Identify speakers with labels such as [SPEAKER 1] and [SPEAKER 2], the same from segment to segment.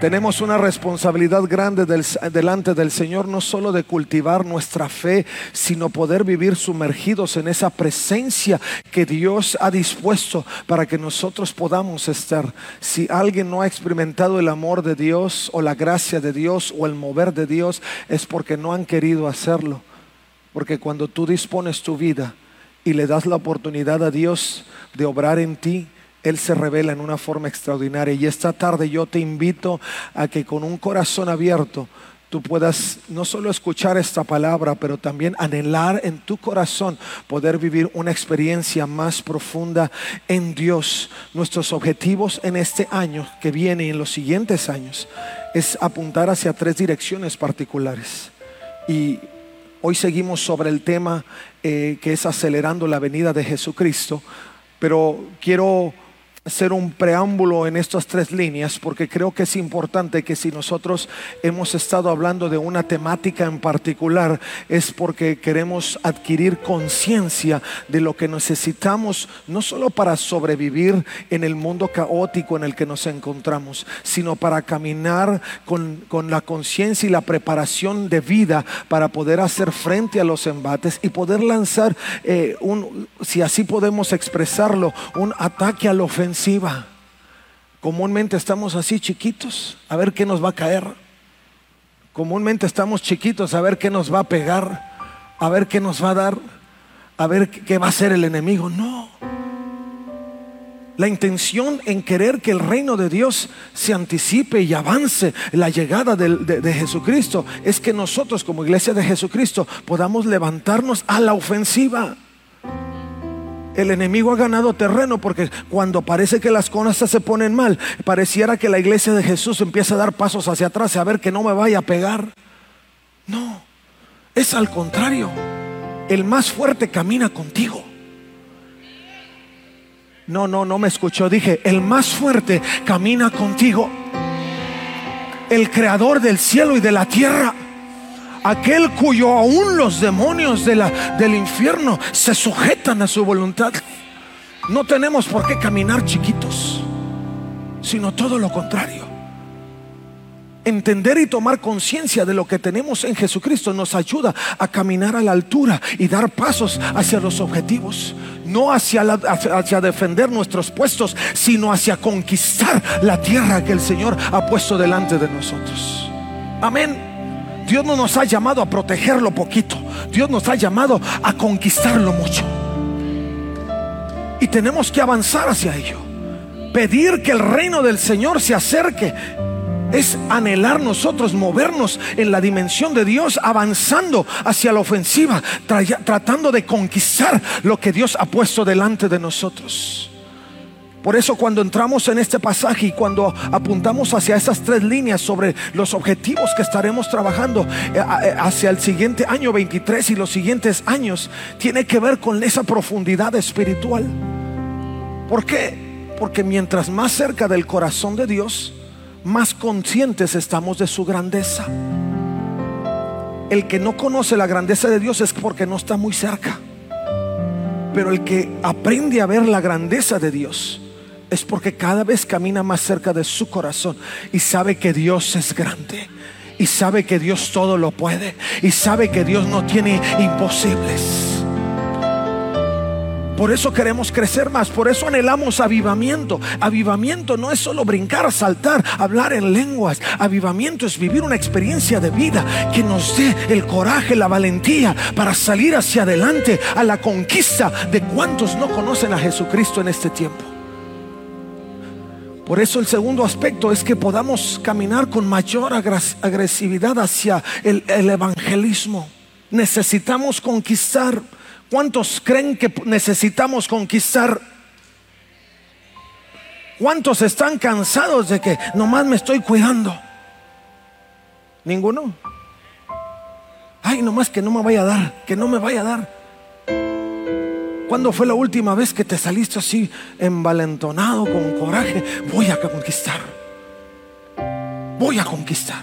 [SPEAKER 1] Tenemos una responsabilidad grande delante del Señor, no solo de cultivar nuestra fe, sino poder vivir sumergidos en esa presencia que Dios ha dispuesto para que nosotros podamos estar. Si alguien no ha experimentado el amor de Dios o la gracia de Dios o el mover de Dios, es porque no han querido hacerlo. Porque cuando tú dispones tu vida y le das la oportunidad a Dios de obrar en ti, él se revela en una forma extraordinaria. Y esta tarde yo te invito a que con un corazón abierto tú puedas no solo escuchar esta palabra, pero también anhelar en tu corazón poder vivir una experiencia más profunda en Dios. Nuestros objetivos en este año que viene y en los siguientes años es apuntar hacia tres direcciones particulares. Y hoy seguimos sobre el tema eh, que es acelerando la venida de Jesucristo, pero quiero hacer un preámbulo en estas tres líneas porque creo que es importante que si nosotros hemos estado hablando de una temática en particular es porque queremos adquirir conciencia de lo que necesitamos no solo para sobrevivir en el mundo caótico en el que nos encontramos, sino para caminar con, la conciencia y la preparación de vida para poder hacer frente a los embates y poder lanzar eh, un, si así podemos expresarlo, un ataque al ofensivo Comúnmente estamos así chiquitos, a ver qué nos va a caer. Comúnmente estamos chiquitos, a ver qué nos va a pegar, a ver qué nos va a dar, a ver qué va a hacer el enemigo. No. La intención en querer que el reino de Dios se anticipe y avance la llegada de, de, Jesucristo es que nosotros como iglesia de Jesucristo podamos levantarnos a la ofensiva. El enemigo ha ganado terreno porque cuando parece que las cosas se ponen mal, pareciera que la iglesia de Jesús empieza a dar pasos hacia atrás a ver que no me vaya a pegar. No, es al contrario. El más fuerte camina contigo. No, no, no me escuchó. Dije, el más fuerte camina contigo. El creador del cielo y de la tierra aquel cuyo aún los demonios del infierno se sujetan a su voluntad. No tenemos por qué caminar chiquitos, sino todo lo contrario. Entender y tomar conciencia de lo que tenemos en Jesucristo nos ayuda a caminar a la altura y dar pasos hacia los objetivos. No hacia, hacia defender nuestros puestos, sino hacia conquistar la tierra que el Señor ha puesto delante de nosotros. Amén. Dios no nos ha llamado a protegerlo poquito. Dios nos ha llamado a conquistarlo mucho. Y tenemos que avanzar hacia ello. Pedir que el reino del Señor se acerque es anhelar nosotros movernos en la dimensión de Dios, avanzando hacia la ofensiva, tratando de conquistar lo que Dios ha puesto delante de nosotros. Por eso cuando entramos en este pasaje y cuando apuntamos hacia esas tres líneas sobre los objetivos que estaremos trabajando eh, eh, hacia el siguiente año 23 y los siguientes años, tiene que ver con esa profundidad espiritual. ¿Por qué? Porque mientras más cerca del corazón de Dios, más conscientes estamos de su grandeza. El que no conoce la grandeza de Dios es porque no está muy cerca. Pero el que aprende a ver la grandeza de Dios, es porque cada vez camina más cerca de su corazón y sabe que Dios es grande. Y sabe que Dios todo lo puede. Y sabe que Dios no tiene imposibles. Por eso queremos crecer más, por eso anhelamos avivamiento. Avivamiento no es solo brincar, saltar, hablar en lenguas. Avivamiento es vivir una experiencia de vida que nos dé el coraje, la valentía para salir hacia adelante a la conquista de cuantos no conocen a Jesucristo en este tiempo. Por eso el segundo aspecto es que podamos caminar con mayor agresividad hacia el, evangelismo. Necesitamos conquistar. ¿Cuántos creen que necesitamos conquistar? ¿Cuántos están cansados de que nomás me estoy cuidando? ¿Ninguno? Ay, nomás que no me vaya a dar, que no me vaya a dar. ¿Cuándo fue la última vez que te saliste así envalentonado, con coraje? Voy a conquistar. Voy a conquistar.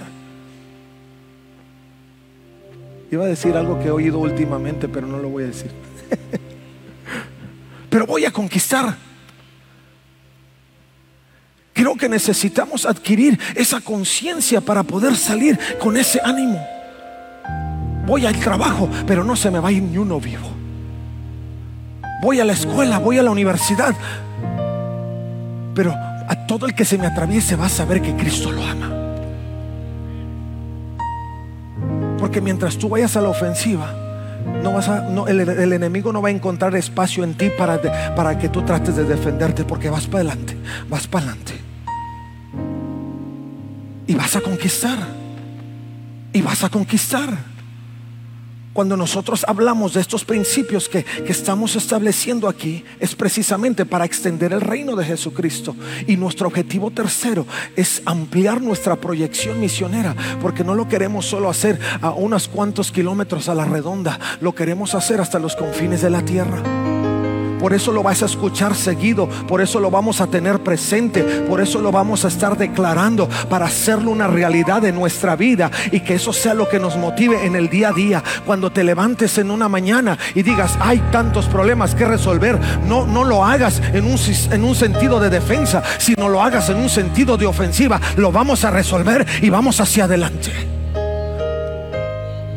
[SPEAKER 1] Iba a decir algo que he oído últimamente, pero no lo voy a decir. pero voy a conquistar. Creo que necesitamos adquirir esa conciencia para poder salir con ese ánimo. Voy al trabajo, pero no se me va a ir ni uno vivo. Voy a la escuela, voy a la universidad, pero a todo el que se me atraviese va a saber que Cristo lo ama. Porque mientras tú vayas a la ofensiva, no vas a, el, enemigo no va a encontrar espacio en ti para, para que tú trates de defenderte, porque vas para adelante, vas para adelante. Y vas a conquistar. Y vas a conquistar. Cuando nosotros hablamos de estos principios que, que, estamos estableciendo aquí, es precisamente para extender el reino de Jesucristo. Y nuestro objetivo tercero es ampliar nuestra proyección misionera, porque no lo queremos solo hacer a unos cuantos kilómetros a la redonda, lo queremos hacer hasta los confines de la tierra. Por eso lo vas a escuchar seguido, por eso lo vamos a tener presente, por eso lo vamos a estar declarando para hacerlo una realidad de nuestra vida y que eso sea lo que nos motive en el día a día. Cuando te levantes en una mañana y digas, hay tantos problemas que resolver, no, no lo hagas en un, en un sentido de defensa, sino lo hagas en un sentido de ofensiva. Lo vamos a resolver y vamos hacia adelante.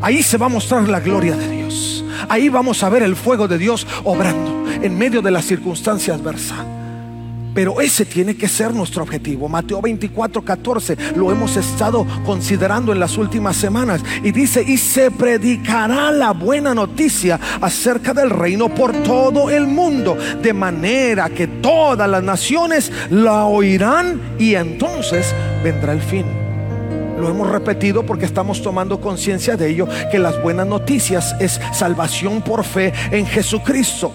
[SPEAKER 1] Ahí se va a mostrar la gloria de Dios. Ahí vamos a ver el fuego de Dios obrando en medio de la circunstancia adversa. Pero ese tiene que ser nuestro objetivo. Mateo 24, 14 lo hemos estado considerando en las últimas semanas. Y dice, y se predicará la buena noticia acerca del reino por todo el mundo. De manera que todas las naciones la oirán y entonces vendrá el fin. Lo hemos repetido porque estamos tomando conciencia de ello, que las buenas noticias es salvación por fe en Jesucristo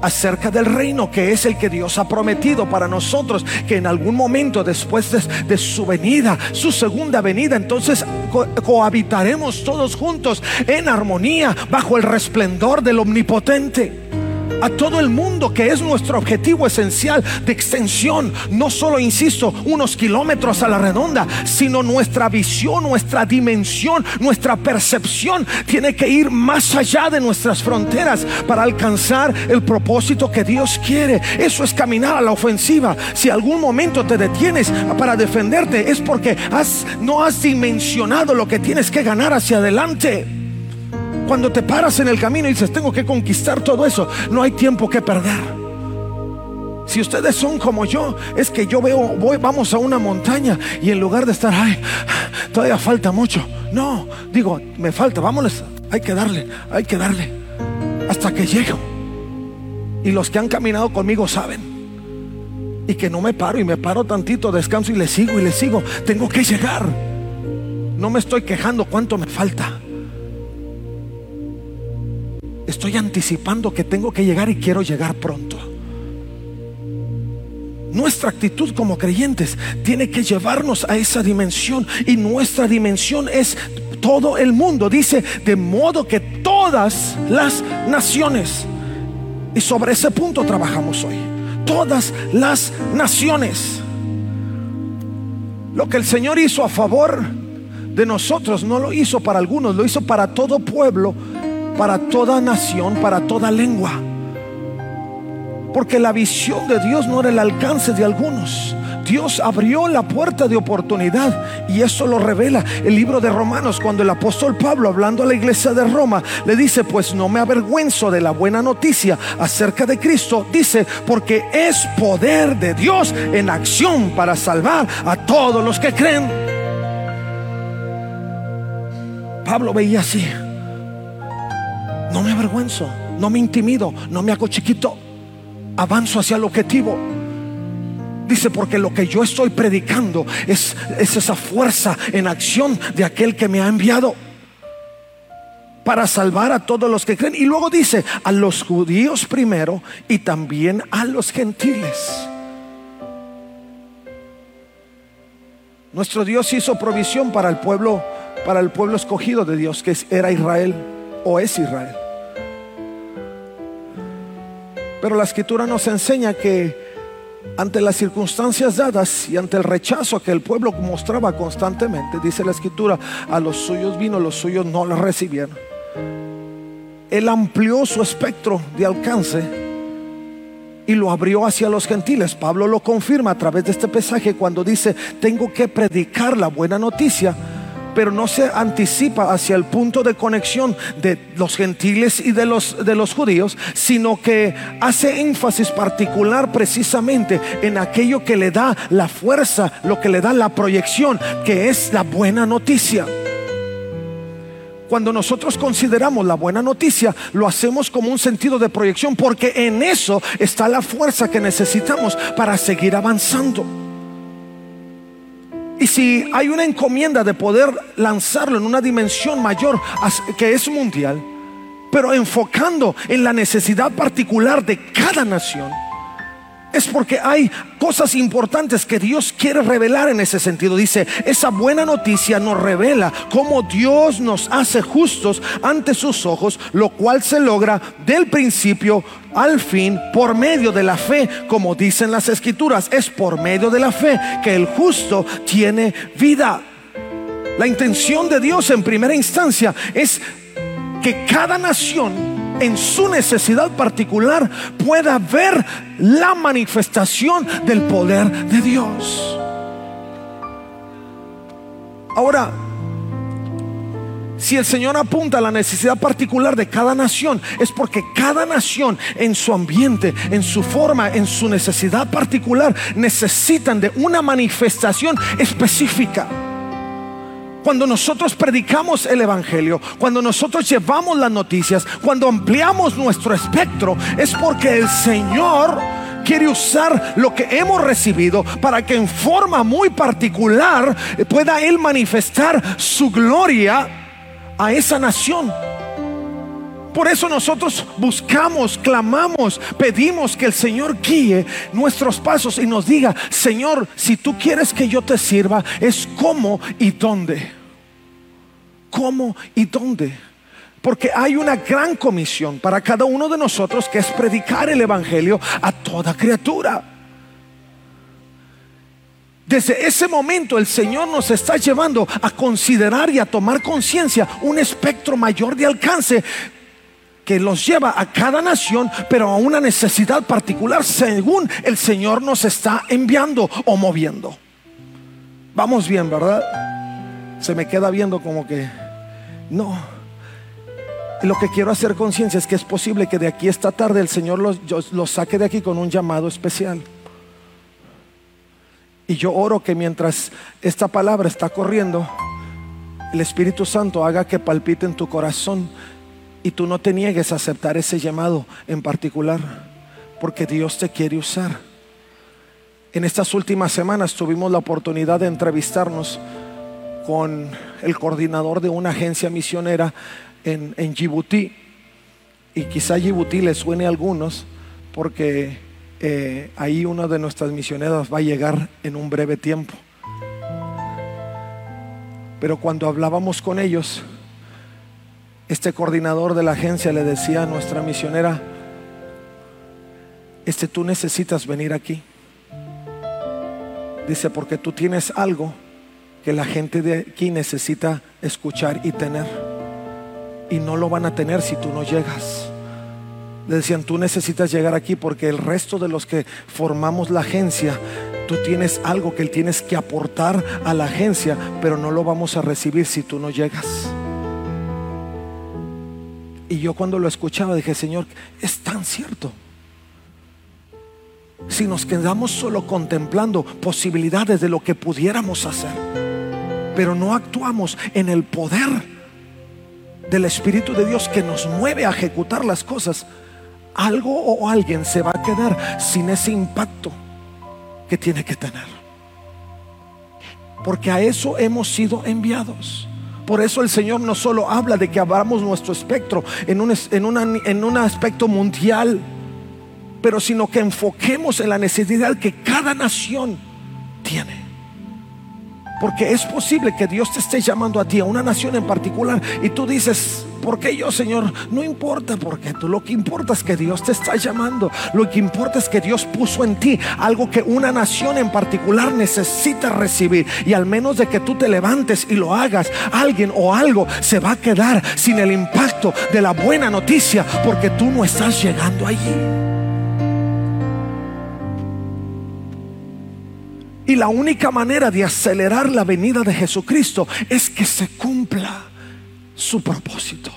[SPEAKER 1] acerca del reino que es el que Dios ha prometido para nosotros, que en algún momento después de, su venida, su segunda venida, entonces co cohabitaremos todos juntos en armonía bajo el resplendor del omnipotente a todo el mundo, que es nuestro objetivo esencial de extensión. No solo, insisto, unos kilómetros a la redonda, sino nuestra visión, nuestra dimensión, nuestra percepción tiene que ir más allá de nuestras fronteras para alcanzar el propósito que Dios quiere. Eso es caminar a la ofensiva. Si algún momento te detienes para defenderte, es porque has, no has dimensionado lo que tienes que ganar hacia adelante. Cuando te paras en el camino y dices, tengo que conquistar todo eso, no hay tiempo que perder. Si ustedes son como yo, es que yo veo, voy, vamos a una montaña y en lugar de estar, ay, todavía falta mucho. No, digo, me falta, vámonos, hay que darle, hay que darle, hasta que llego. Y los que han caminado conmigo saben. Y que no me paro y me paro tantito, descanso y le sigo y le sigo. Tengo que llegar. No me estoy quejando cuánto me falta estoy anticipando que tengo que llegar y quiero llegar pronto. Nuestra actitud como creyentes tiene que llevarnos a esa dimensión y nuestra dimensión es todo el mundo. Dice, de modo que todas las naciones, y sobre ese punto trabajamos hoy, todas las naciones. Lo que el Señor hizo a favor de nosotros no lo hizo para algunos, lo hizo para todo pueblo para toda nación, para toda lengua. Porque la visión de Dios no era el alcance de algunos. Dios abrió la puerta de oportunidad y eso lo revela el libro de Romanos cuando el apóstol Pablo hablando a la iglesia de Roma le dice, pues no me avergüenzo de la buena noticia acerca de Cristo, dice, porque es poder de Dios en acción para salvar a todos los que creen. Pablo veía así, no me avergüenzo, no me intimido, no me hago chiquito. Avanzo hacia el objetivo. Dice, porque lo que yo estoy predicando es, es esa fuerza en acción de aquel que me ha enviado para salvar a todos los que creen. Y luego dice, a los judíos primero y también a los gentiles. Nuestro Dios hizo provisión para el pueblo para el pueblo escogido de Dios, que era Israel o es Israel. Pero la escritura nos enseña que ante las circunstancias dadas y ante el rechazo que el pueblo mostraba constantemente, dice la escritura, a los suyos vino, los suyos no lo recibieron. Él amplió su espectro de alcance y lo abrió hacia los gentiles. Pablo lo confirma a través de este pasaje cuando dice, tengo que predicar la buena noticia pero no se anticipa hacia el punto de conexión de los gentiles y de los, de los judíos, sino que hace énfasis particular precisamente en aquello que le da la fuerza, lo que le da la proyección, que es la buena noticia. Cuando nosotros consideramos la buena noticia, lo hacemos como un sentido de proyección, porque en eso está la fuerza que necesitamos para seguir avanzando. Y si hay una encomienda de poder lanzarlo en una dimensión mayor que es mundial, pero enfocando en la necesidad particular de cada nación, es porque hay cosas importantes que Dios quiere revelar en ese sentido. Dice, esa buena noticia nos revela cómo Dios nos hace justos ante sus ojos, lo cual se logra del principio al fin por medio de la fe, como dicen las escrituras. Es por medio de la fe que el justo tiene vida. La intención de Dios en primera instancia es que cada nación en su necesidad particular pueda ver la manifestación del poder de Dios. Ahora, si el Señor apunta a la necesidad particular de cada nación, es porque cada nación en su ambiente, en su forma, en su necesidad particular, necesitan de una manifestación específica. Cuando nosotros predicamos el Evangelio, cuando nosotros llevamos las noticias, cuando ampliamos nuestro espectro, es porque el Señor quiere usar lo que hemos recibido para que en forma muy particular pueda Él manifestar su gloria a esa nación. Por eso nosotros buscamos, clamamos, pedimos que el Señor guíe nuestros pasos y nos diga, Señor, si tú quieres que yo te sirva, es cómo y dónde cómo y dónde. Porque hay una gran comisión para cada uno de nosotros que es predicar el Evangelio a toda criatura. Desde ese momento el Señor nos está llevando a considerar y a tomar conciencia un espectro mayor de alcance que los lleva a cada nación, pero a una necesidad particular según el Señor nos está enviando o moviendo. Vamos bien, ¿verdad? Se me queda viendo como que no. Lo que quiero hacer conciencia es que es posible que de aquí esta tarde el Señor los, saque de aquí con un llamado especial. Y yo oro que mientras esta palabra está corriendo, el Espíritu Santo haga que palpite en tu corazón y tú no te niegues a aceptar ese llamado en particular, porque Dios te quiere usar. En estas últimas semanas tuvimos la oportunidad de entrevistarnos con el coordinador de una agencia misionera en, en Djibouti. Y quizá Djibouti le suene a algunos porque eh, ahí una de nuestras misioneras va a llegar en un breve tiempo. Pero cuando hablábamos con ellos, este coordinador de la agencia le decía a nuestra misionera, este tú necesitas venir aquí. Dice, porque tú tienes algo que la gente de aquí necesita escuchar y tener. Y no lo van a tener si tú no llegas. Le decían, tú necesitas llegar aquí porque el resto de los que formamos la agencia, tú tienes algo que tienes que aportar a la agencia, pero no lo vamos a recibir si tú no llegas. Y yo cuando lo escuchaba dije, Señor, es tan cierto. Si nos quedamos solo contemplando posibilidades de lo que pudiéramos hacer pero no actuamos en el poder del Espíritu de Dios que nos mueve a ejecutar las cosas, algo o alguien se va a quedar sin ese impacto que tiene que tener. Porque a eso hemos sido enviados. Por eso el Señor no solo habla de que abramos nuestro espectro en un, en, en un aspecto mundial, pero sino que enfoquemos en la necesidad que cada nación tiene. Porque es posible que Dios te esté llamando a ti, a una nación en particular, y tú dices, ¿por qué yo, Señor? No importa porque tú. Lo que importa es que Dios te está llamando. Lo que importa es que Dios puso en ti algo que una nación en particular necesita recibir. Y al menos de que tú te levantes y lo hagas, alguien o algo se va a quedar sin el impacto de la buena noticia porque tú no estás llegando allí. Y la única manera de acelerar la venida de Jesucristo es que se cumpla su propósito.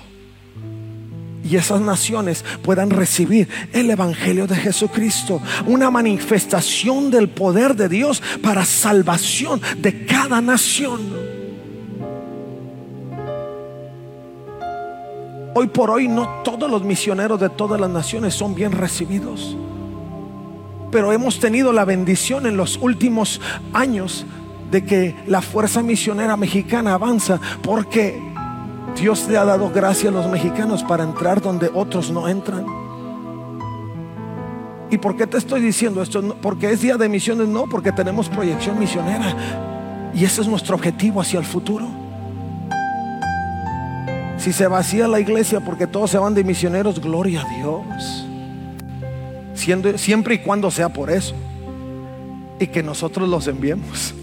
[SPEAKER 1] Y esas naciones puedan recibir el Evangelio de Jesucristo. Una manifestación del poder de Dios para salvación de cada nación. Hoy por hoy no todos los misioneros de todas las naciones son bien recibidos pero hemos tenido la bendición en los últimos años de que la fuerza misionera mexicana avanza porque Dios le ha dado gracia a los mexicanos para entrar donde otros no entran. ¿Y por qué te estoy diciendo esto? Porque es día de misiones, no, porque tenemos proyección misionera. Y ese es nuestro objetivo hacia el futuro. Si se vacía la iglesia porque todos se van de misioneros, gloria a Dios siempre y cuando sea por eso. Y que nosotros los enviemos.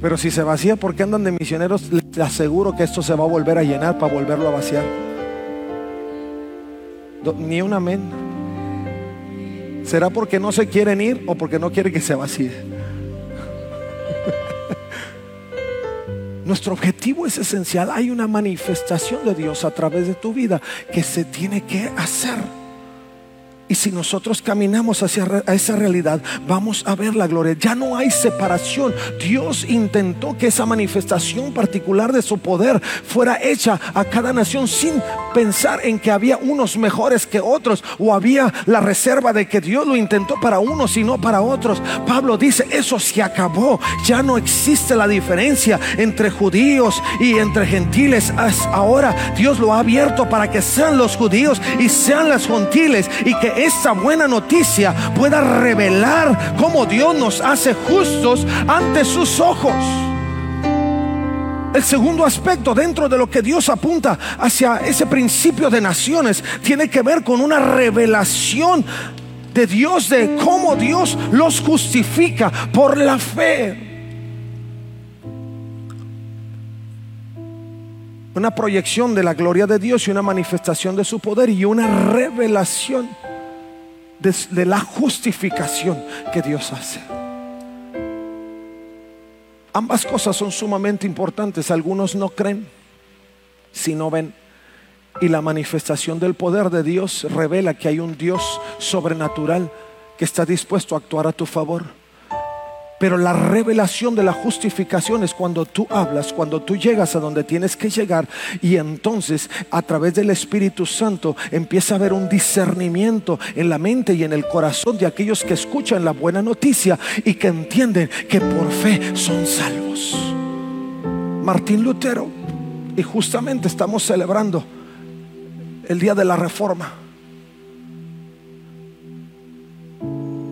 [SPEAKER 1] Pero si se vacía porque andan de misioneros, les aseguro que esto se va a volver a llenar para volverlo a vaciar. Ni un amén. ¿Será porque no se quieren ir o porque no quieren que se vacíe? Nuestro objetivo es esencial. Hay una manifestación de Dios a través de tu vida que se tiene que hacer. Y si nosotros caminamos hacia esa realidad, vamos a ver la gloria. Ya no hay separación. Dios intentó que esa manifestación particular de su poder fuera hecha a cada nación sin pensar en que había unos mejores que otros o había la reserva de que Dios lo intentó para unos y no para otros. Pablo dice, eso se acabó. Ya no existe la diferencia entre judíos y entre gentiles. Ahora Dios lo ha abierto para que sean los judíos y sean las gentiles y que esa buena noticia pueda revelar cómo Dios nos hace justos ante sus ojos. El segundo aspecto dentro de lo que Dios apunta hacia ese principio de naciones tiene que ver con una revelación de Dios, de cómo Dios los justifica por la fe. Una proyección de la gloria de Dios y una manifestación de su poder y una revelación de, la justificación que Dios hace. Ambas cosas son sumamente importantes. Algunos no creen si no ven. Y la manifestación del poder de Dios revela que hay un Dios sobrenatural que está dispuesto a actuar a tu favor. Pero la revelación de la justificación es cuando tú hablas, cuando tú llegas a donde tienes que llegar y entonces a través del Espíritu Santo empieza a haber un discernimiento en la mente y en el corazón de aquellos que escuchan la buena noticia y que entienden que por fe son salvos. Martín Lutero, y justamente estamos celebrando el día de la reforma.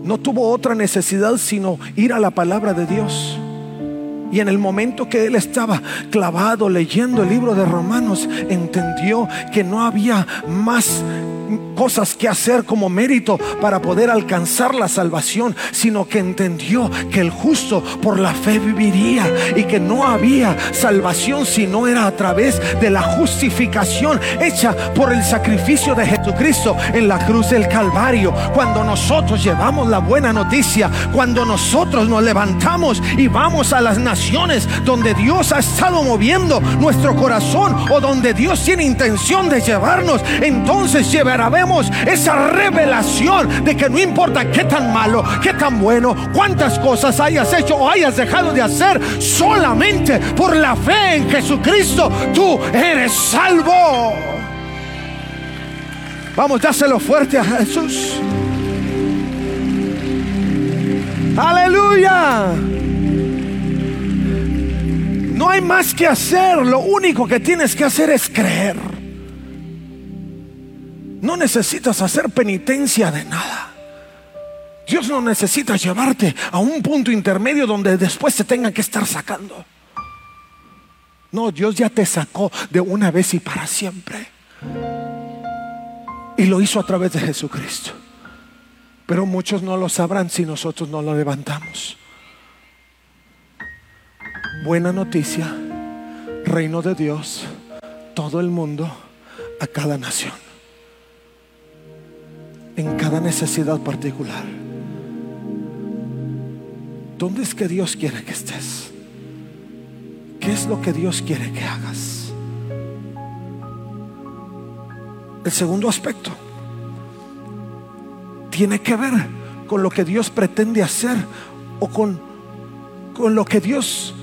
[SPEAKER 1] No tuvo otra necesidad sino ir a la palabra de Dios. Y en el momento que él estaba clavado leyendo el libro de Romanos, entendió que no había más cosas que hacer como mérito para poder alcanzar la salvación, sino que entendió que el justo por la fe viviría y que no había salvación si no era a través de la justificación hecha por el sacrificio de Jesucristo en la cruz del Calvario. Cuando nosotros llevamos la buena noticia, cuando nosotros nos levantamos y vamos a las naciones donde Dios ha estado moviendo nuestro corazón o donde Dios tiene intención de llevarnos, entonces llevaremos esa revelación de que no importa qué tan malo, qué tan bueno, cuántas cosas hayas hecho o hayas dejado de hacer, solamente por la fe en Jesucristo tú eres salvo. Vamos, dáselo fuerte a Jesús. Aleluya. No hay más que hacer, lo único que tienes que hacer es creer. No necesitas hacer penitencia de nada. Dios no necesita llevarte a un punto intermedio donde después se tenga que estar sacando. No, Dios ya te sacó de una vez y para siempre. Y lo hizo a través de Jesucristo. Pero muchos no lo sabrán si nosotros no lo levantamos. Buena noticia, reino de Dios, todo el mundo, a cada nación, en cada necesidad particular. ¿Dónde es que Dios quiere que estés? ¿Qué es lo que Dios quiere que hagas? El segundo aspecto tiene que ver con lo que Dios pretende hacer o con, con lo que Dios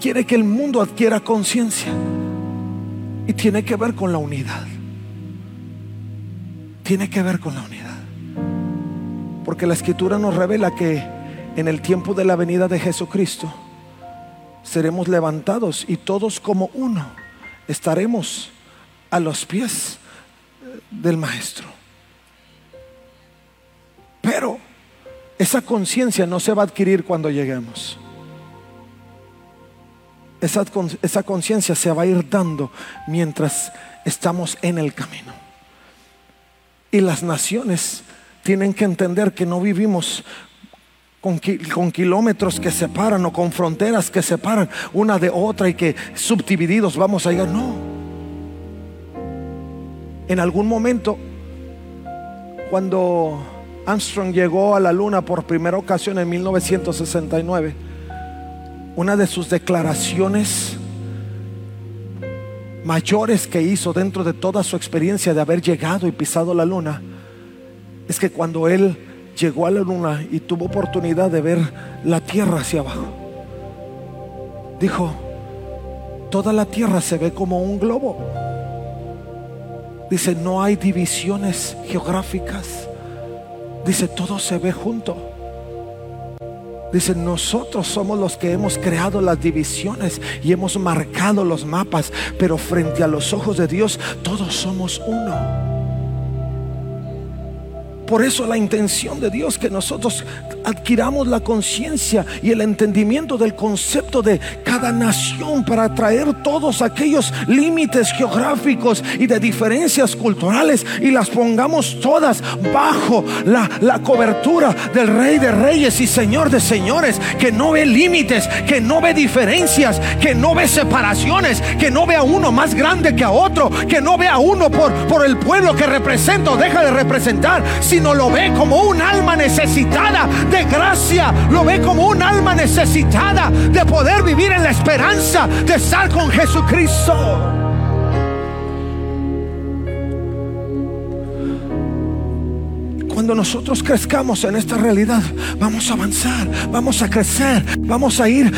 [SPEAKER 1] quiere que el mundo adquiera conciencia. Y tiene que ver con la unidad. Tiene que ver con la unidad. Porque la escritura nos revela que en el tiempo de la venida de Jesucristo seremos levantados y todos como uno estaremos a los pies del Maestro. Pero esa conciencia no se va a adquirir cuando lleguemos. Esa, esa conciencia se va a ir dando mientras estamos en el camino. Y las naciones tienen que entender que no vivimos con, con, kilómetros que separan o con fronteras que separan una de otra y que subdivididos vamos a llegar. No. En algún momento, cuando Armstrong llegó a la luna por primera ocasión en 1969, una de sus declaraciones mayores que hizo dentro de toda su experiencia de haber llegado y pisado la luna es que cuando él llegó a la luna y tuvo oportunidad de ver la tierra hacia abajo, dijo, toda la tierra se ve como un globo. Dice, no hay divisiones geográficas. Dice, todo se ve junto. Dice, nosotros somos los que hemos creado las divisiones y hemos marcado los mapas, pero frente a los ojos de Dios todos somos uno. Por eso la intención de Dios que nosotros adquiramos la conciencia y el entendimiento del concepto de cada nación para traer todos aquellos límites geográficos y de diferencias culturales y las pongamos todas bajo la, la cobertura del Rey de Reyes y Señor de Señores, que no ve límites, que no ve diferencias, que no ve separaciones, que no ve a uno más grande que a otro, que no ve a uno por, por el pueblo que representa o deja de representar sino lo ve como un alma necesitada de gracia, lo ve como un alma necesitada de poder vivir en la esperanza de estar con Jesucristo. Cuando nosotros crezcamos en esta realidad, vamos a avanzar, vamos a crecer, vamos a ir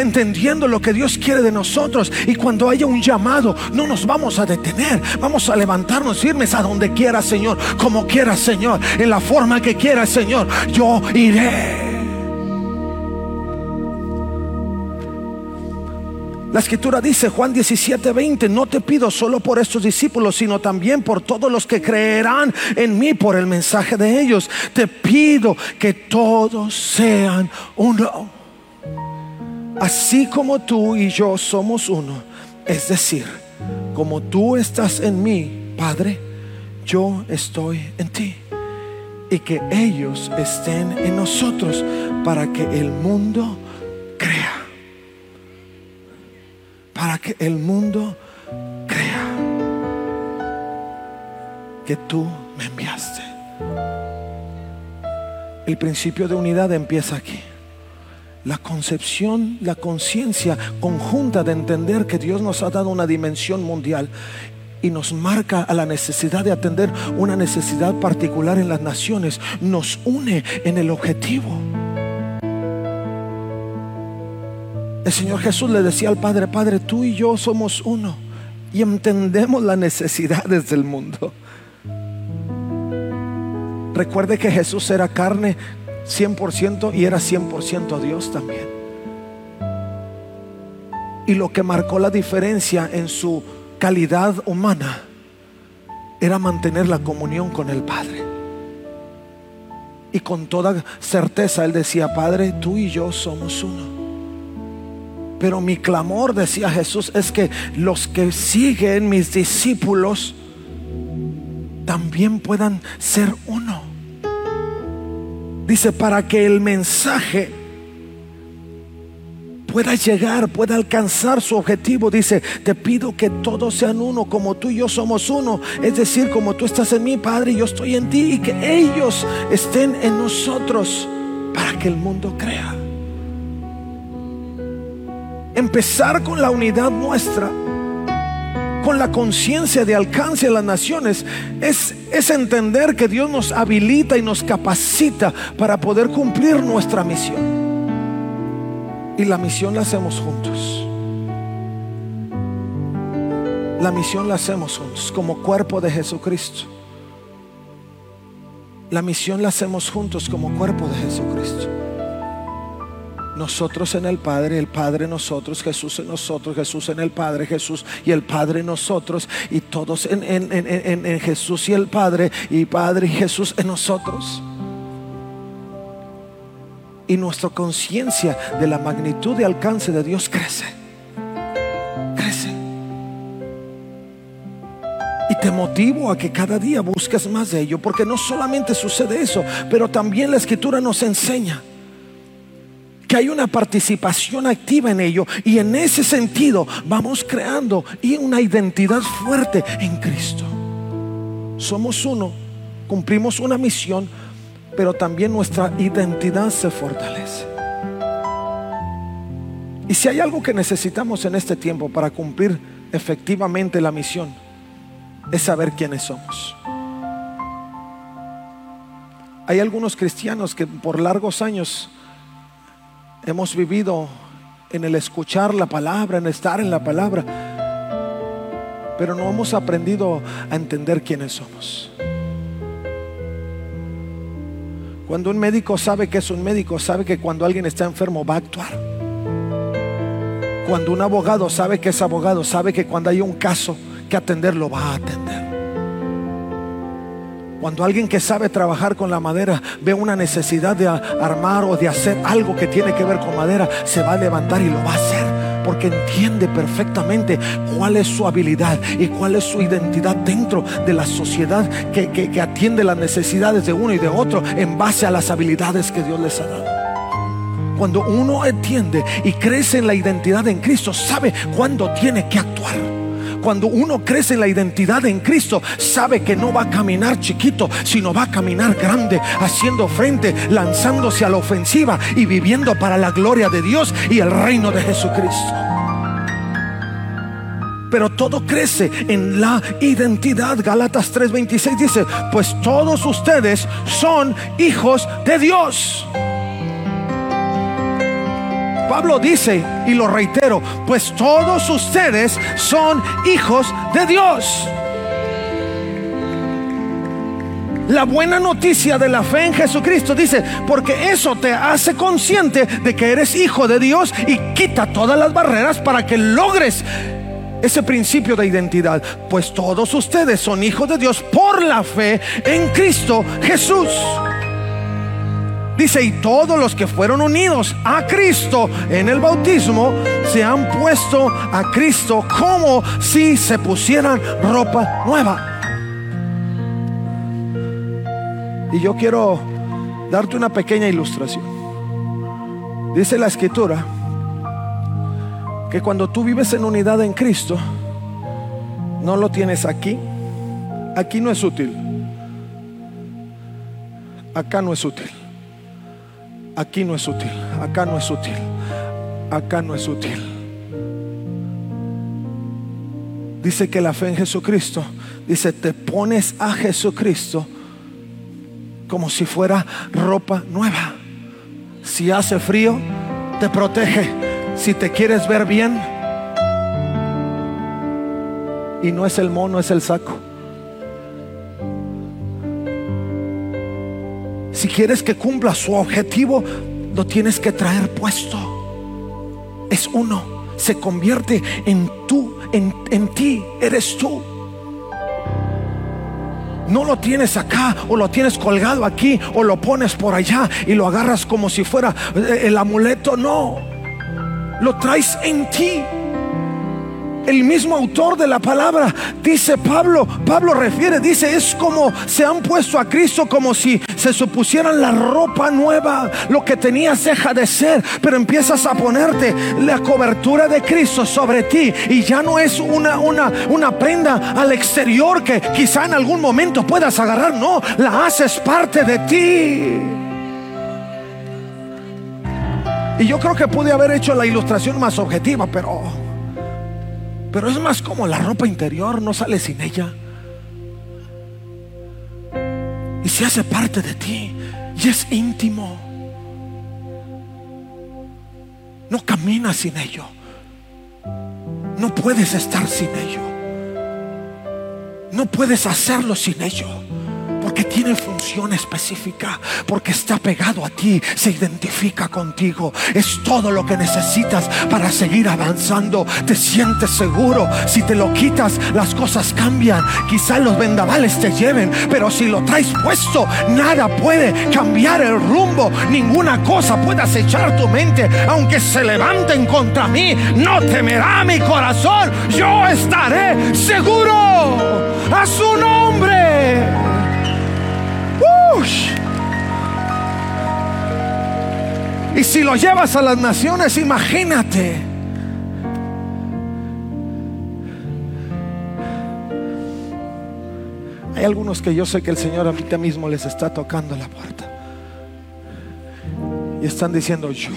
[SPEAKER 1] entendiendo lo que Dios quiere de nosotros. Y cuando haya un llamado, no nos vamos a detener, vamos a levantarnos firmes a donde quiera, Señor, como quiera, Señor, en la forma que quiera, Señor. Yo iré. La escritura dice, Juan 17, 20, no te pido solo por estos discípulos, sino también por todos los que creerán en mí por el mensaje de ellos. Te pido que todos sean uno. Así como tú y yo somos uno. Es decir, como tú estás en mí, Padre, yo estoy en ti. Y que ellos estén en nosotros para que el mundo para que el mundo crea que tú me enviaste. El principio de unidad empieza aquí. La concepción, la conciencia conjunta de entender que Dios nos ha dado una dimensión mundial y nos marca a la necesidad de atender una necesidad particular en las naciones, nos une en el objetivo. El Señor Jesús le decía al Padre, Padre, tú y yo somos uno y entendemos las necesidades del mundo. Recuerde que Jesús era carne 100% y era 100% Dios también. Y lo que marcó la diferencia en su calidad humana era mantener la comunión con el Padre. Y con toda certeza él decía, Padre, tú y yo somos uno. Pero mi clamor, decía Jesús, es que los que siguen mis discípulos también puedan ser uno. Dice, para que el mensaje pueda llegar, pueda alcanzar su objetivo. Dice, te pido que todos sean uno, como tú y yo somos uno. Es decir, como tú estás en mí, Padre, yo estoy en ti, y que ellos estén en nosotros para que el mundo crea. Empezar con la unidad nuestra con la conciencia de alcance a las naciones es, es entender que Dios nos habilita y nos capacita para poder cumplir nuestra misión. Y la misión la hacemos juntos. La misión la hacemos juntos como cuerpo de Jesucristo. La misión la hacemos juntos como cuerpo de Jesucristo. Nosotros en el Padre, el Padre en nosotros, Jesús en nosotros, Jesús en el Padre, Jesús y el Padre en nosotros, y todos en, Jesús y el Padre, y Padre y Jesús en nosotros y nuestra conciencia de la magnitud de alcance de Dios crece. Crece. Y te motivo a que cada día busques más de ello, porque no solamente sucede eso, pero también la escritura nos enseña que hay una participación activa en ello y en ese sentido vamos creando y una identidad fuerte en Cristo. Somos uno, cumplimos una misión, pero también nuestra identidad se fortalece. Y si hay algo que necesitamos en este tiempo para cumplir efectivamente la misión, es saber quiénes somos. Hay algunos cristianos que por largos años hemos vivido en el escuchar la palabra, en estar en la palabra, pero no hemos aprendido a entender quiénes somos. Cuando un médico sabe que es un médico, sabe que cuando alguien está enfermo va a actuar. Cuando un abogado sabe que es abogado, sabe que cuando hay un caso que atender, lo va a atender. Cuando alguien que sabe trabajar con la madera ve una necesidad de armar o de hacer algo que tiene que ver con madera, se va a levantar y lo va a hacer porque entiende perfectamente cuál es su habilidad y cuál es su identidad dentro de la sociedad que, atiende las necesidades de uno y de otro en base a las habilidades que Dios les ha dado. Cuando uno entiende y crece en la identidad en Cristo, sabe cuándo tiene que actuar. Cuando uno crece en la identidad en Cristo, sabe que no va a caminar chiquito, sino va a caminar grande, haciendo frente, lanzándose a la ofensiva y viviendo para la gloria de Dios y el reino de Jesucristo. Pero todo crece en la identidad. Galatas 3:26 dice, pues todos ustedes son hijos de Dios. Pablo dice, y lo reitero, pues todos ustedes son hijos de Dios. La buena noticia de la fe en Jesucristo dice, porque eso te hace consciente de que eres hijo de Dios y quita todas las barreras para que logres ese principio de identidad. Pues todos ustedes son hijos de Dios por la fe en Cristo Jesús. Dice, y todos los que fueron unidos a Cristo en el bautismo se han puesto a Cristo como si se pusieran ropa nueva. Y yo quiero darte una pequeña ilustración. Dice la escritura que cuando tú vives en unidad en Cristo, no lo tienes aquí. Aquí no es útil. Acá no es útil aquí no es útil, acá no es útil, acá no es útil. Dice que la fe en Jesucristo, dice, te pones a Jesucristo como si fuera ropa nueva. Si hace frío, te protege. Si te quieres ver bien, y no es el mono, es el saco. Si quieres que cumpla su objetivo, lo tienes que traer puesto. Es uno. Se convierte en tú, en, en ti. Eres tú. No lo tienes acá o lo tienes colgado aquí o lo pones por allá y lo agarras como si fuera eh, el amuleto. No, lo traes en ti el mismo autor de la palabra, dice Pablo, Pablo refiere, dice, es como se han puesto a Cristo como si se supusieran la ropa nueva, lo que tenías deja de ser, pero empiezas a ponerte la cobertura de Cristo sobre ti y ya no es una, una, una prenda al exterior que quizá en algún momento puedas agarrar, no, la haces parte de ti. Y yo creo que pude haber hecho la ilustración más objetiva, pero pero es más como la ropa interior, no sale sin ella. Y se hace parte de ti. Y es íntimo. No caminas sin ello. No puedes estar sin ello. No puedes hacerlo sin ello porque tiene función específica, porque está pegado a ti, se identifica contigo. Es todo lo que necesitas para seguir avanzando. Te sientes seguro. Si te lo quitas, las cosas cambian. Quizá los vendavales te lleven, pero si lo traes puesto, nada puede cambiar el rumbo. Ninguna cosa puede acechar tu mente, aunque se levanten contra mí. No temerá mi corazón. Yo estaré seguro a su nombre. Y si lo llevas a las naciones, imagínate. Hay algunos que yo sé que el Señor ahorita mismo les está tocando la puerta. Y están diciendo, yo,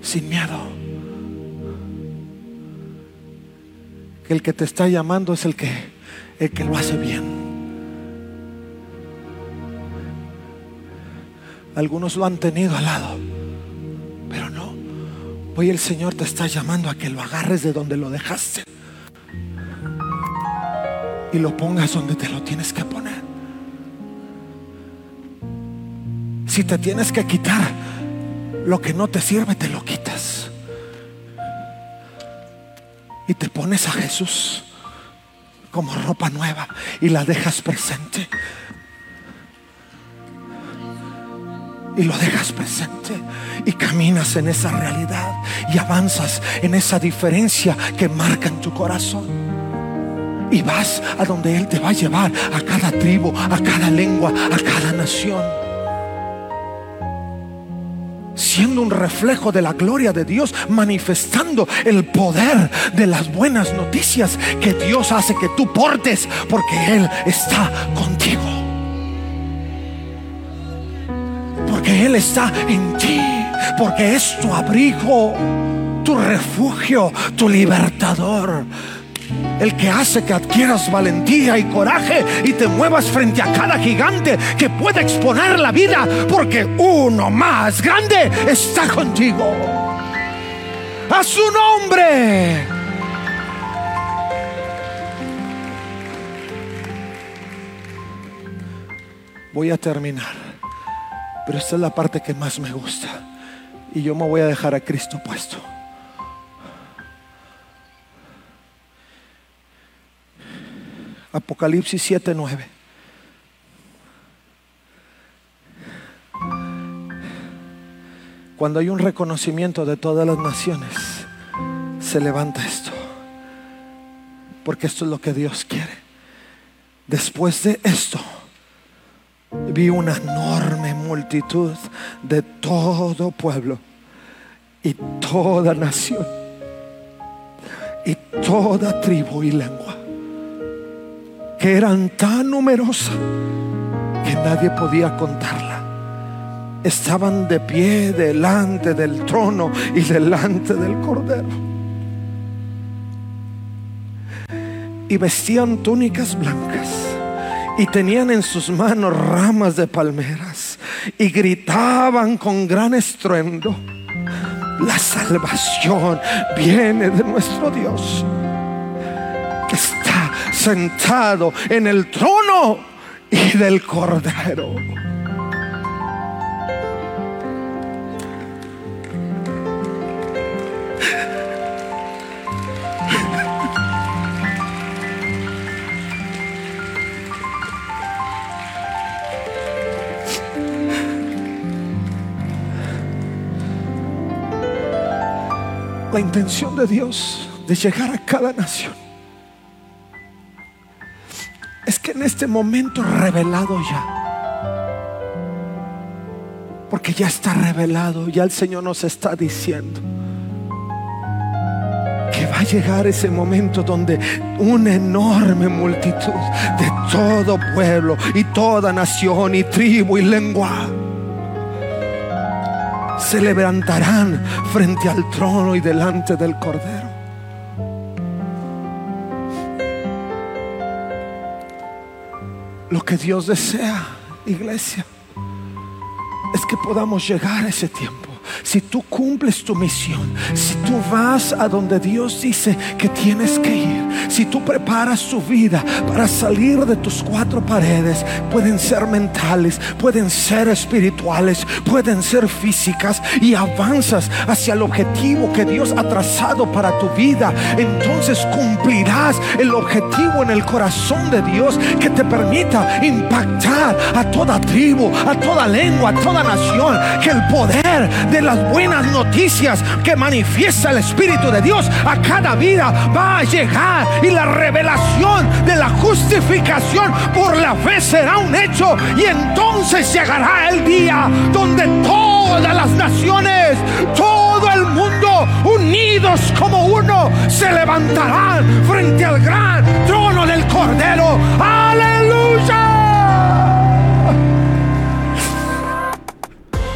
[SPEAKER 1] sin miedo. Que el que te está llamando es el que, el que lo hace bien. Algunos lo han tenido al lado, pero no. Hoy el Señor te está llamando a que lo agarres de donde lo dejaste y lo pongas donde te lo tienes que poner. Si te tienes que quitar lo que no te sirve, te lo quitas. Y te pones a Jesús como ropa nueva y la dejas presente. Y lo dejas presente y caminas en esa realidad y avanzas en esa diferencia que marca en tu corazón. Y vas a donde Él te va a llevar, a cada tribu, a cada lengua, a cada nación. Siendo un reflejo de la gloria de Dios, manifestando el poder de las buenas noticias que Dios hace que tú portes, porque Él está contigo. Él está en ti, porque es tu abrigo, tu refugio, tu libertador. El que hace que adquieras valentía y coraje y te muevas frente a cada gigante que pueda exponer la vida, porque uno más grande está contigo. A su nombre. Voy a terminar. Pero esta es la parte que más me gusta. Y yo me voy a dejar a Cristo puesto. Apocalipsis 7:9. Cuando hay un reconocimiento de todas las naciones, se levanta esto. Porque esto es lo que Dios quiere. Después de esto, vi una enorme multitud de todo pueblo y toda nación y toda tribu y lengua que eran tan numerosas que nadie podía contarla. Estaban de pie delante del trono y delante del cordero. Y vestían túnicas blancas y tenían en sus manos ramas de palmeras y gritaban con gran estruendo, la salvación viene de nuestro Dios, que está sentado en el trono y del cordero. La intención de Dios de llegar a cada nación. Es que en este momento revelado ya, porque ya está revelado, ya el Señor nos está diciendo que va a llegar ese momento donde una enorme multitud de todo pueblo y toda nación y tribu y lengua se levantarán frente al trono y delante del Cordero. Lo que Dios desea, iglesia, es que podamos llegar a ese tiempo si tú cumples tu misión, si tú vas a donde Dios dice que tienes que ir, si tú preparas tu vida para salir de tus cuatro paredes, pueden ser mentales, pueden ser espirituales, pueden ser físicas y avanzas hacia el objetivo que Dios ha trazado para tu vida, entonces cumplirás el objetivo en el corazón de Dios que te permita impactar a toda tribu, a toda lengua, a toda nación, que el poder de las buenas noticias que manifiesta el Espíritu de Dios a cada vida va a llegar y la revelación de la justificación por la fe será un hecho y entonces llegará el día donde todas las naciones, todo el mundo unidos como uno se levantarán frente al gran trono del Cordero. Aleluya.